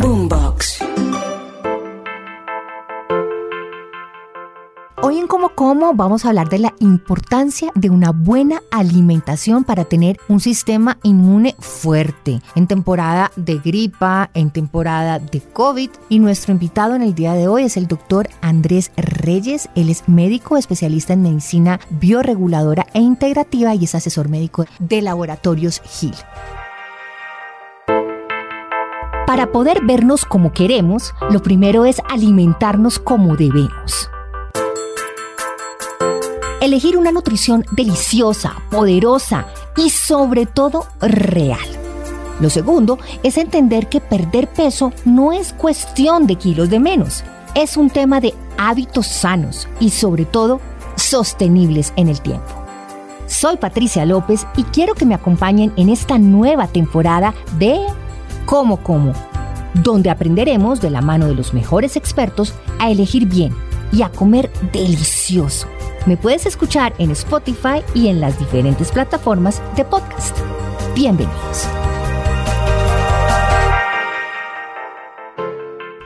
Boombox. Hoy en Como Como vamos a hablar de la importancia de una buena alimentación para tener un sistema inmune fuerte en temporada de gripa, en temporada de COVID. Y nuestro invitado en el día de hoy es el doctor Andrés Reyes. Él es médico especialista en medicina bioreguladora e integrativa y es asesor médico de Laboratorios Gil. Para poder vernos como queremos, lo primero es alimentarnos como debemos. Elegir una nutrición deliciosa, poderosa y sobre todo real. Lo segundo es entender que perder peso no es cuestión de kilos de menos, es un tema de hábitos sanos y sobre todo sostenibles en el tiempo. Soy Patricia López y quiero que me acompañen en esta nueva temporada de Como Como, donde aprenderemos de la mano de los mejores expertos a elegir bien y a comer delicioso. Me puedes escuchar en Spotify y en las diferentes plataformas de podcast. Bienvenidos.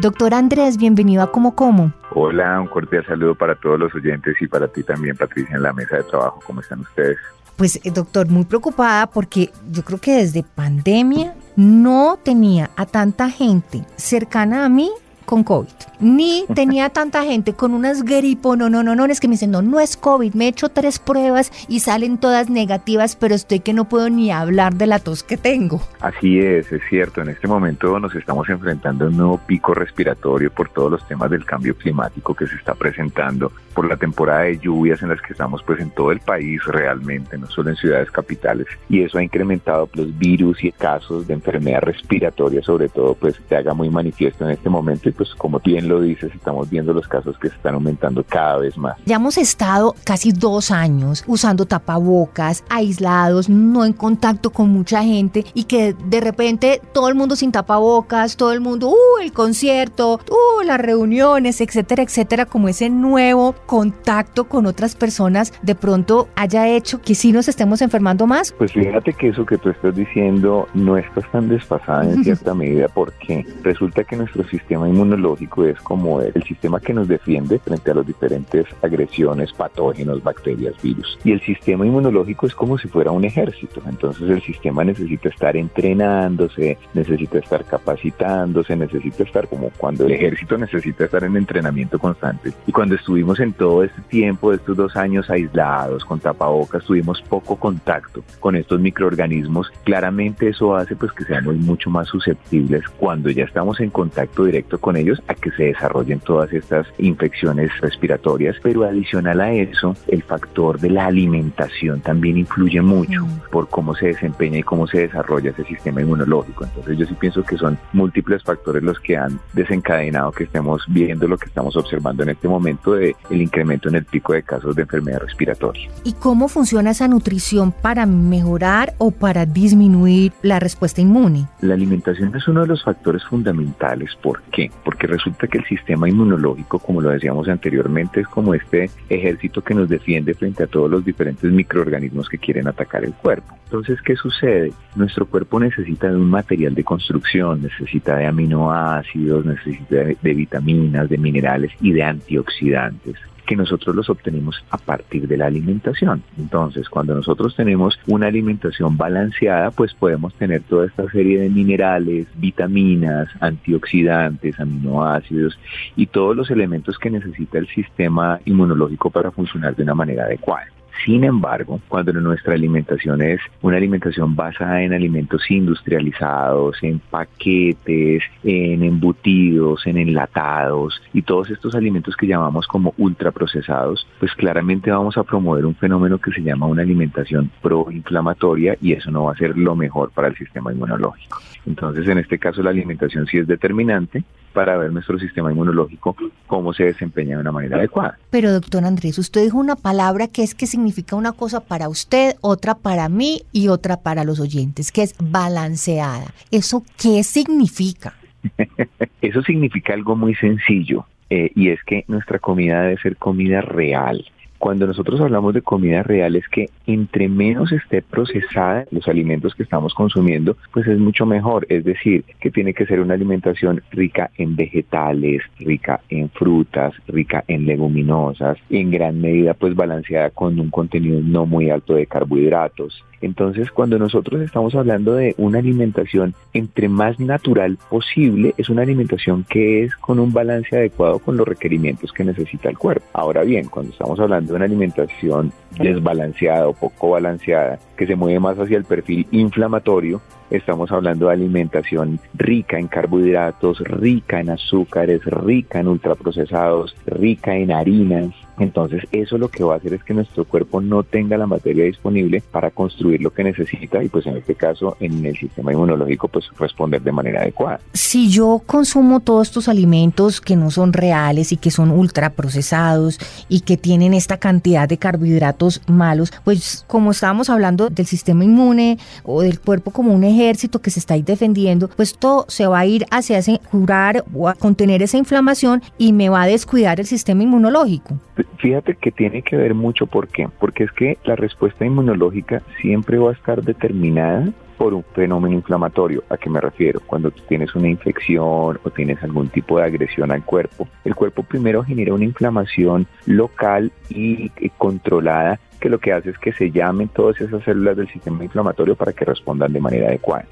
Doctor Andrés, bienvenido a Como Como. Hola, un cordial saludo para todos los oyentes y para ti también, Patricia, en la mesa de trabajo. ¿Cómo están ustedes? Pues, eh, doctor, muy preocupada porque yo creo que desde pandemia no tenía a tanta gente cercana a mí con COVID, ni tenía tanta gente con unas gripo, no, no, no, no, es que me dicen, no, no es COVID, me he hecho tres pruebas y salen todas negativas, pero estoy que no puedo ni hablar de la tos que tengo. Así es, es cierto, en este momento nos estamos enfrentando a un nuevo pico respiratorio por todos los temas del cambio climático que se está presentando, por la temporada de lluvias en las que estamos pues en todo el país realmente, no solo en ciudades capitales, y eso ha incrementado los virus y casos de enfermedad respiratoria, sobre todo, pues se haga muy manifiesto en este momento pues como bien lo dices, estamos viendo los casos que se están aumentando cada vez más. Ya hemos estado casi dos años usando tapabocas, aislados, no en contacto con mucha gente y que de repente todo el mundo sin tapabocas, todo el mundo, uh, el concierto, uh, las reuniones, etcétera, etcétera, como ese nuevo contacto con otras personas de pronto haya hecho que sí nos estemos enfermando más. Pues fíjate que eso que tú estás diciendo no estás tan desfasada en cierta medida porque resulta que nuestro sistema inmunológico es como el sistema que nos defiende frente a las diferentes agresiones, patógenos, bacterias, virus. Y el sistema inmunológico es como si fuera un ejército. Entonces el sistema necesita estar entrenándose, necesita estar capacitándose, necesita estar como cuando el ejército necesita estar en entrenamiento constante. Y cuando estuvimos en todo este tiempo, estos dos años aislados, con tapabocas, tuvimos poco contacto con estos microorganismos. Claramente eso hace pues que seamos mucho más susceptibles cuando ya estamos en contacto directo con ellos a que se desarrollen todas estas infecciones respiratorias. Pero adicional a eso, el factor de la alimentación también influye mucho por cómo se desempeña y cómo se desarrolla ese sistema inmunológico. Entonces yo sí pienso que son múltiples factores los que han desencadenado que estemos viendo lo que estamos observando en este momento de el incremento en el pico de casos de enfermedad respiratoria. ¿Y cómo funciona esa nutrición para mejorar o para disminuir la respuesta inmune? La alimentación es uno de los factores fundamentales. ¿Por qué? Porque resulta que el sistema inmunológico, como lo decíamos anteriormente, es como este ejército que nos defiende frente a todos los diferentes microorganismos que quieren atacar el cuerpo. Entonces, ¿qué sucede? Nuestro cuerpo necesita de un material de construcción, necesita de aminoácidos, necesita de, de vitaminas, de minerales y de antioxidantes que nosotros los obtenemos a partir de la alimentación. Entonces, cuando nosotros tenemos una alimentación balanceada, pues podemos tener toda esta serie de minerales, vitaminas, antioxidantes, aminoácidos y todos los elementos que necesita el sistema inmunológico para funcionar de una manera adecuada. Sin embargo, cuando nuestra alimentación es una alimentación basada en alimentos industrializados, en paquetes, en embutidos, en enlatados y todos estos alimentos que llamamos como ultraprocesados, pues claramente vamos a promover un fenómeno que se llama una alimentación proinflamatoria y eso no va a ser lo mejor para el sistema inmunológico. Entonces, en este caso, la alimentación sí es determinante para ver nuestro sistema inmunológico cómo se desempeña de una manera adecuada. Pero doctor Andrés, usted dijo una palabra que es que significa una cosa para usted, otra para mí y otra para los oyentes, que es balanceada. ¿Eso qué significa? Eso significa algo muy sencillo eh, y es que nuestra comida debe ser comida real. Cuando nosotros hablamos de comida real es que entre menos esté procesada los alimentos que estamos consumiendo, pues es mucho mejor. Es decir, que tiene que ser una alimentación rica en vegetales, rica en frutas, rica en leguminosas, en gran medida pues balanceada con un contenido no muy alto de carbohidratos. Entonces, cuando nosotros estamos hablando de una alimentación entre más natural posible, es una alimentación que es con un balance adecuado con los requerimientos que necesita el cuerpo. Ahora bien, cuando estamos hablando una alimentación desbalanceada o poco balanceada, que se mueve más hacia el perfil inflamatorio, estamos hablando de alimentación rica en carbohidratos, rica en azúcares, rica en ultraprocesados, rica en harinas, entonces eso lo que va a hacer es que nuestro cuerpo no tenga la materia disponible para construir lo que necesita y pues en este caso en el sistema inmunológico pues responder de manera adecuada. Si yo consumo todos estos alimentos que no son reales y que son ultraprocesados y que tienen esta cantidad de carbohidratos malos, pues como estábamos hablando del sistema inmune o del cuerpo como un ejército que se está ahí defendiendo, pues todo se va a ir hacia ese curar o a contener esa inflamación y me va a descuidar el sistema inmunológico. Fíjate que tiene que ver mucho, ¿por qué? Porque es que la respuesta inmunológica siempre va a estar determinada por un fenómeno inflamatorio. ¿A qué me refiero? Cuando tú tienes una infección o tienes algún tipo de agresión al cuerpo, el cuerpo primero genera una inflamación local y controlada que lo que hace es que se llamen todas esas células del sistema inflamatorio para que respondan de manera adecuada.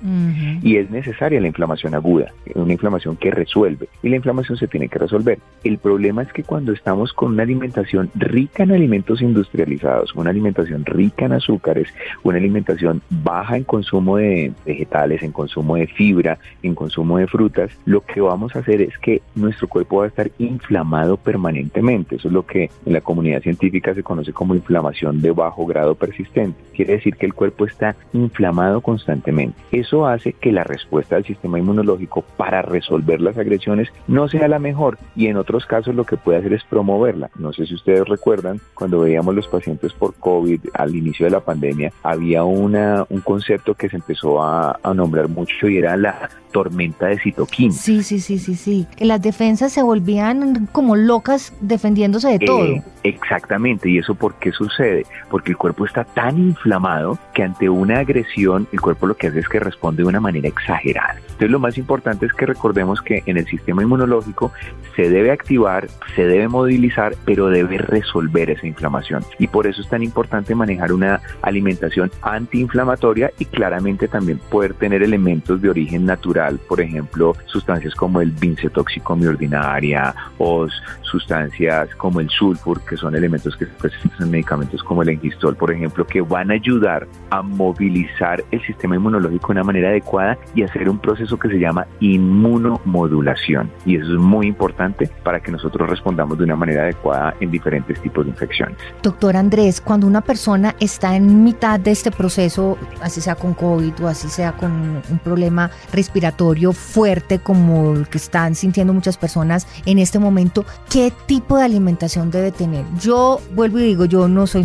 Y es necesaria la inflamación aguda, una inflamación que resuelve. Y la inflamación se tiene que resolver. El problema es que cuando estamos con una alimentación rica en alimentos industrializados, una alimentación rica en azúcares, una alimentación baja en consumo de vegetales, en consumo de fibra, en consumo de frutas, lo que vamos a hacer es que nuestro cuerpo va a estar inflamado permanentemente. Eso es lo que en la comunidad científica se conoce como inflamación de bajo grado persistente. Quiere decir que el cuerpo está inflamado constantemente. Eso hace que la respuesta del sistema inmunológico para resolver las agresiones no sea la mejor y en otros casos lo que puede hacer es promoverla. No sé si ustedes recuerdan cuando veíamos los pacientes por COVID al inicio de la pandemia, había una, un concepto que se empezó a, a nombrar mucho y era la tormenta de citoquinas. Sí, sí, sí, sí, sí. Que las defensas se volvían como locas defendiéndose de todo. Eh, exactamente. ¿Y eso por qué sucede? Porque el cuerpo está tan inflamado que ante una agresión el cuerpo lo que hace es que responde de una manera exagerada. Entonces lo más importante es que recordemos que en el sistema inmunológico se debe activar, se debe movilizar, pero debe resolver esa inflamación. Y por eso es tan importante manejar una alimentación antiinflamatoria y claramente también poder tener elementos de origen natural por ejemplo, sustancias como el vincetóxico ordinaria o sustancias como el sulfur, que son elementos que se presentan en medicamentos como el engistol, por ejemplo, que van a ayudar a movilizar el sistema inmunológico de una manera adecuada y hacer un proceso que se llama inmunomodulación. Y eso es muy importante para que nosotros respondamos de una manera adecuada en diferentes tipos de infecciones. Doctor Andrés, cuando una persona está en mitad de este proceso, así sea con COVID o así sea con un problema respiratorio, fuerte como el que están sintiendo muchas personas en este momento, ¿qué tipo de alimentación debe tener? Yo vuelvo y digo, yo no soy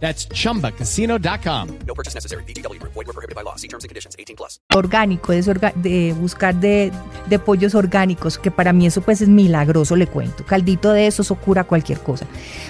That's chumbacasino.com. No purchase necessary. BGW. Void were prohibited by law. See terms and conditions. 18 plus. orgánico, de, orga- de buscar de, de pollos orgánicos, que para mí eso pues es milagroso, le cuento. Caldito de eso, eso cura cualquier cosa.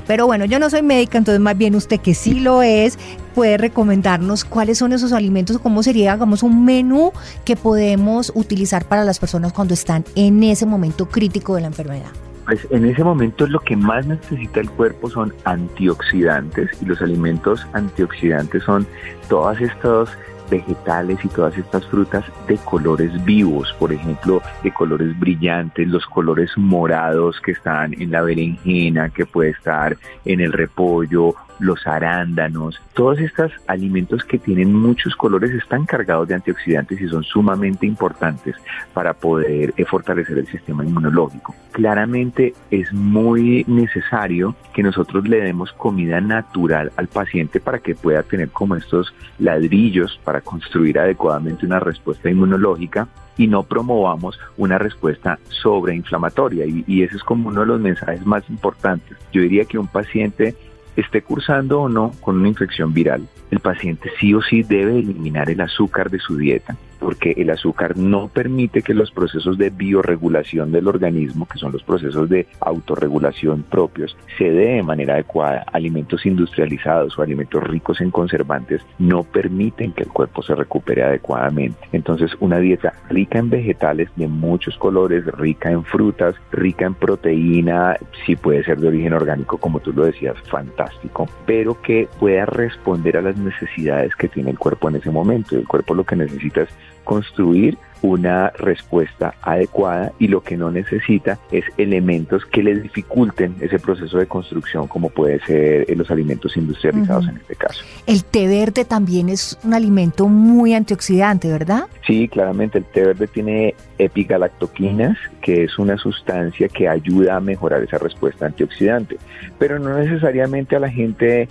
Pero bueno, yo no soy médica, entonces más bien usted que sí lo es, puede recomendarnos cuáles son esos alimentos, cómo sería, hagamos un menú que podemos utilizar para las personas cuando están en ese momento crítico de la enfermedad. Pues en ese momento lo que más necesita el cuerpo son antioxidantes y los alimentos antioxidantes son todas estas vegetales y todas estas frutas de colores vivos, por ejemplo, de colores brillantes, los colores morados que están en la berenjena, que puede estar en el repollo, los arándanos, todos estos alimentos que tienen muchos colores están cargados de antioxidantes y son sumamente importantes para poder eh, fortalecer el sistema inmunológico. Claramente es muy necesario que nosotros le demos comida natural al paciente para que pueda tener como estos ladrillos construir adecuadamente una respuesta inmunológica y no promovamos una respuesta sobreinflamatoria. Y, y ese es como uno de los mensajes más importantes. Yo diría que un paciente esté cursando o no con una infección viral, el paciente sí o sí debe eliminar el azúcar de su dieta, porque el azúcar no permite que los procesos de bioregulación del organismo, que son los procesos de autorregulación propios, se dé de manera adecuada. Alimentos industrializados o alimentos ricos en conservantes no permiten que el cuerpo se recupere adecuadamente. Entonces, una dieta rica en vegetales de muchos colores, rica en frutas, rica en proteína, si puede ser de origen orgánico, como tú lo decías, fantástico, pero que pueda responder a las necesidades que tiene el cuerpo en ese momento. El cuerpo lo que necesita es construir una respuesta adecuada y lo que no necesita es elementos que le dificulten ese proceso de construcción como puede ser en los alimentos industrializados en este caso. El té verde también es un alimento muy antioxidante, ¿verdad? Sí, claramente el té verde tiene epigalactoquinas, que es una sustancia que ayuda a mejorar esa respuesta antioxidante, pero no necesariamente a la gente, eh,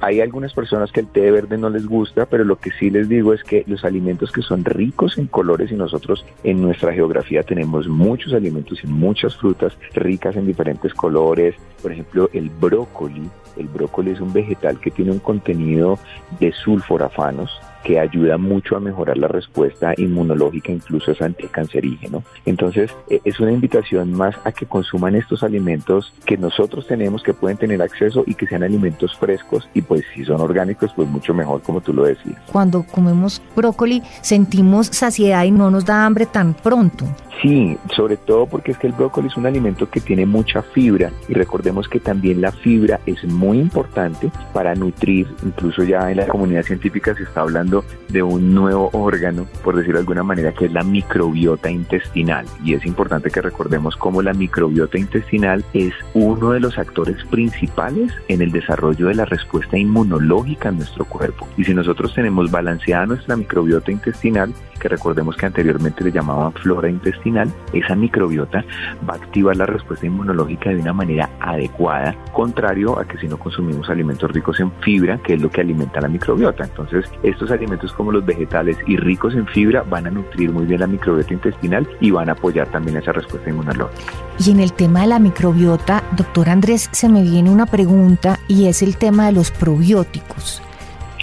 hay algunas personas que el té verde no les gusta, pero lo que sí les digo es que los alimentos que son ricos en colores y nosotros en nuestra geografía tenemos muchos alimentos y muchas frutas ricas en diferentes colores, por ejemplo el brócoli, el brócoli es un vegetal que tiene un contenido de sulforafanos que ayuda mucho a mejorar la respuesta inmunológica, incluso es anticancerígeno. Entonces, eh, es una invitación más a que consuman estos alimentos que nosotros tenemos, que pueden tener acceso y que sean alimentos frescos y pues si son orgánicos, pues mucho mejor, como tú lo decías. Cuando comemos brócoli sentimos saciedad y no nos da hambre tan pronto. Sí, sobre todo porque es que el brócoli es un alimento que tiene mucha fibra y recordemos que también la fibra es muy importante para nutrir, incluso ya en la comunidad científica se está hablando de un nuevo órgano, por decirlo de alguna manera, que es la microbiota intestinal. Y es importante que recordemos cómo la microbiota intestinal es uno de los actores principales en el desarrollo de la respuesta inmunológica en nuestro cuerpo. Y si nosotros tenemos balanceada nuestra microbiota intestinal, que recordemos que anteriormente le llamaban flora intestinal, esa microbiota va a activar la respuesta inmunológica de una manera adecuada, contrario a que si no consumimos alimentos ricos en fibra, que es lo que alimenta la microbiota. Entonces, estos alimentos como los vegetales y ricos en fibra van a nutrir muy bien la microbiota intestinal y van a apoyar también esa respuesta inmunológica. Y en el tema de la microbiota, doctor Andrés, se me viene una pregunta y es el tema de los probióticos.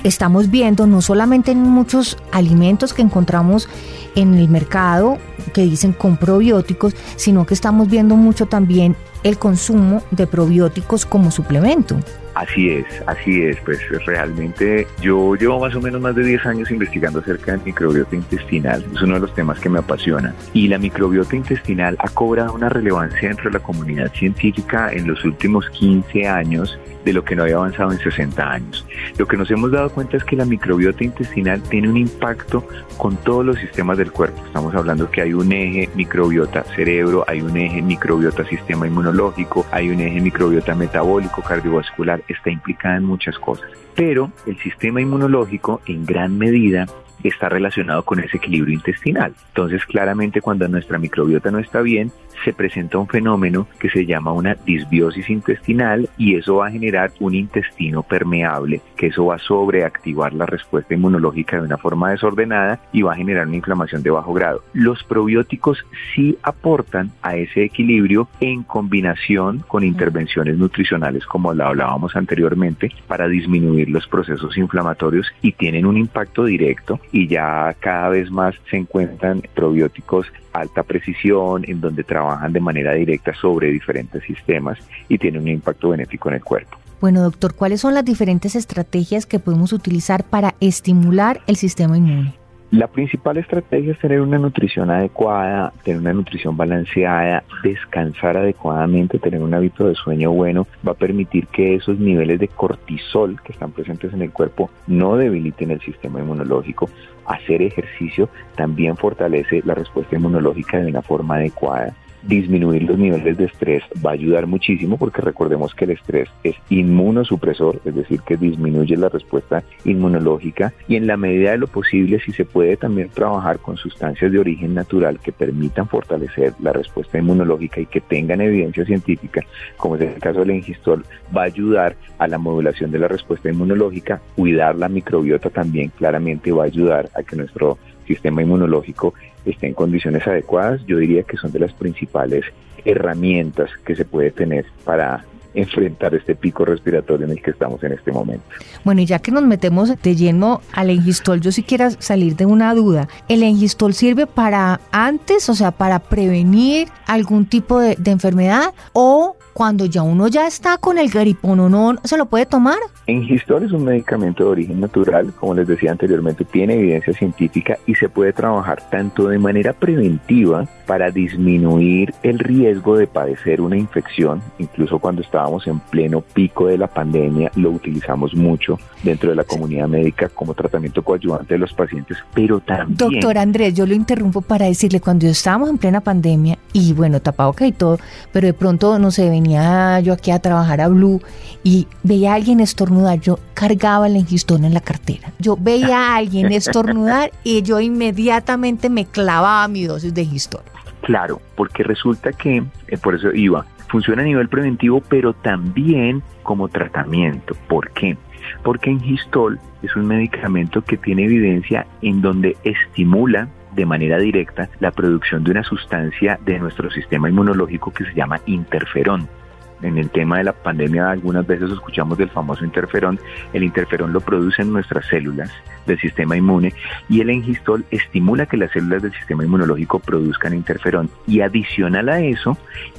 Estamos viendo no solamente en muchos alimentos que encontramos en el mercado que dicen con probióticos, sino que estamos viendo mucho también el consumo de probióticos como suplemento. Así es, así es, pues realmente yo llevo más o menos más de 10 años investigando acerca del microbiota intestinal, es uno de los temas que me apasiona y la microbiota intestinal ha cobrado una relevancia dentro de la comunidad científica en los últimos 15 años de lo que no había avanzado en 60 años. Lo que nos hemos dado cuenta es que la microbiota intestinal tiene un impacto con todos los sistemas del cuerpo. Estamos hablando que hay un eje microbiota cerebro, hay un eje microbiota sistema inmunológico, hay un eje microbiota metabólico, cardiovascular, está implicada en muchas cosas. Pero el sistema inmunológico en gran medida está relacionado con ese equilibrio intestinal. Entonces, claramente cuando nuestra microbiota no está bien, se presenta un fenómeno que se llama una disbiosis intestinal y eso va a generar un intestino permeable, que eso va a sobreactivar la respuesta inmunológica de una forma desordenada y va a generar una inflamación de bajo grado. Los probióticos sí aportan a ese equilibrio en combinación con intervenciones nutricionales como la hablábamos anteriormente para disminuir los procesos inflamatorios y tienen un impacto directo y ya cada vez más se encuentran probióticos alta precisión en donde trabajan de manera directa sobre diferentes sistemas y tienen un impacto benéfico en el cuerpo. Bueno, doctor, ¿cuáles son las diferentes estrategias que podemos utilizar para estimular el sistema inmune? La principal estrategia es tener una nutrición adecuada, tener una nutrición balanceada, descansar adecuadamente, tener un hábito de sueño bueno, va a permitir que esos niveles de cortisol que están presentes en el cuerpo no debiliten el sistema inmunológico. Hacer ejercicio también fortalece la respuesta inmunológica de una forma adecuada disminuir los niveles de estrés va a ayudar muchísimo porque recordemos que el estrés es inmunosupresor, es decir, que disminuye la respuesta inmunológica y en la medida de lo posible si se puede también trabajar con sustancias de origen natural que permitan fortalecer la respuesta inmunológica y que tengan evidencia científica, como es el caso del engistol, va a ayudar a la modulación de la respuesta inmunológica, cuidar la microbiota también claramente va a ayudar a que nuestro sistema inmunológico esté en condiciones adecuadas, yo diría que son de las principales herramientas que se puede tener para enfrentar este pico respiratorio en el que estamos en este momento. Bueno, y ya que nos metemos de lleno al engistol, yo sí quiero salir de una duda. ¿El engistol sirve para antes, o sea, para prevenir algún tipo de enfermedad o cuando ya uno ya está con el no, se lo puede tomar? Engistol es un medicamento de origen natural, como les decía anteriormente, tiene evidencia científica y se puede trabajar tanto de manera preventiva para disminuir el riesgo de padecer una infección, incluso cuando estábamos en pleno pico de la pandemia, lo utilizamos mucho dentro de la comunidad médica como tratamiento coadyuvante de los pacientes, pero también... Doctor Andrés, yo lo interrumpo para decirle, cuando estábamos en plena pandemia, y bueno, tapabocas y todo, pero de pronto, no sé, venía yo aquí a trabajar a Blue y veía a alguien estornudar, yo cargaba el engistón en la cartera. Yo veía a alguien estornudar y yo inmediatamente me clavaba mi dosis de engistol. Claro, porque resulta que, eh, por eso iba, funciona a nivel preventivo, pero también como tratamiento. ¿Por qué? Porque Engistol es un medicamento que tiene evidencia en donde estimula de manera directa la producción de una sustancia de nuestro sistema inmunológico que se llama interferón. En el tema de la pandemia algunas veces escuchamos del famoso interferón. El interferón lo producen nuestras células del sistema inmune y el engistol estimula que las células del sistema inmunológico produzcan interferón y adicional a eso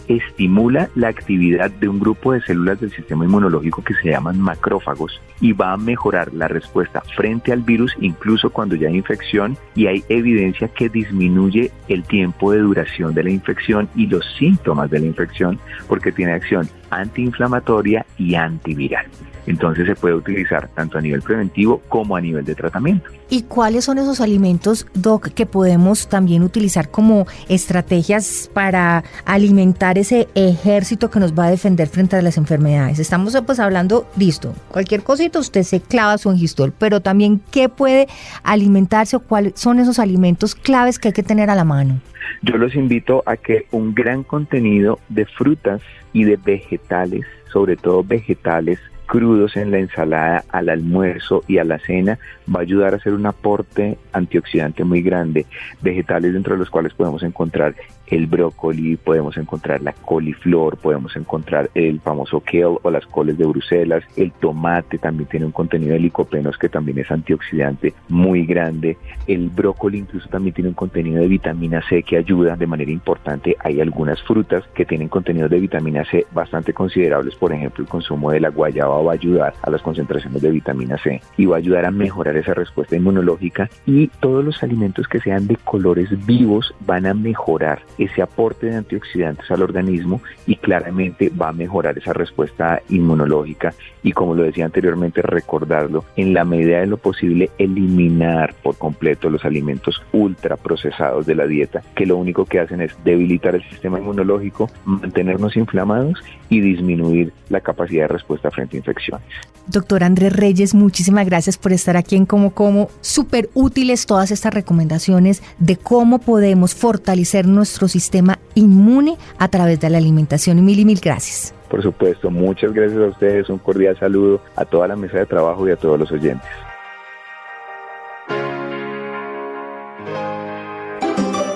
estimula la actividad de un grupo de células del sistema inmunológico que se llaman macrófagos y va a mejorar la respuesta frente al virus incluso cuando ya hay infección y hay evidencia que disminuye el tiempo de duración de la infección y los síntomas de la infección porque tiene acción antiinflamatoria y antiviral. Entonces se puede utilizar tanto a nivel preventivo como a nivel de tratamiento. ¿Y cuáles son esos alimentos, Doc, que podemos también utilizar como estrategias para alimentar ese ejército que nos va a defender frente a las enfermedades? Estamos pues hablando, listo, cualquier cosita usted se clava su engistol, pero también qué puede alimentarse o cuáles son esos alimentos claves que hay que tener a la mano. Yo los invito a que un gran contenido de frutas y de vegetales, sobre todo vegetales crudos en la ensalada al almuerzo y a la cena va a ayudar a hacer un aporte antioxidante muy grande. Vegetales dentro de los cuales podemos encontrar el brócoli, podemos encontrar la coliflor, podemos encontrar el famoso kale o las coles de Bruselas, el tomate también tiene un contenido de licopenos que también es antioxidante muy grande, el brócoli incluso también tiene un contenido de vitamina C que ayuda de manera importante, hay algunas frutas que tienen contenidos de vitamina C bastante considerables, por ejemplo el consumo de la guayaba va a ayudar a las concentraciones de vitamina C y va a ayudar a mejorar esa respuesta inmunológica y todos los alimentos que sean de colores vivos van a mejorar ese aporte de antioxidantes al organismo y claramente va a mejorar esa respuesta inmunológica y como lo decía anteriormente, recordarlo, en la medida de lo posible eliminar por completo los alimentos ultra procesados de la dieta, que lo único que hacen es debilitar el sistema inmunológico, mantenernos inflamados y disminuir la capacidad de respuesta frente a infecciones. Doctor Andrés Reyes, muchísimas gracias por estar aquí en Como Como. Súper útiles todas estas recomendaciones de cómo podemos fortalecer nuestro sistema inmune a través de la alimentación. Mil y mil gracias. Por supuesto, muchas gracias a ustedes, un cordial saludo a toda la mesa de trabajo y a todos los oyentes.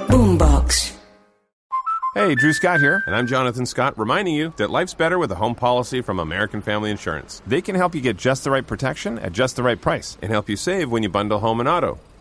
Boombox. Hey, Drew Scott here, and I'm Jonathan Scott, reminding you that life's better with a home policy from American Family Insurance. They can help you get just the right protection at just the right price and help you save when you bundle home and auto.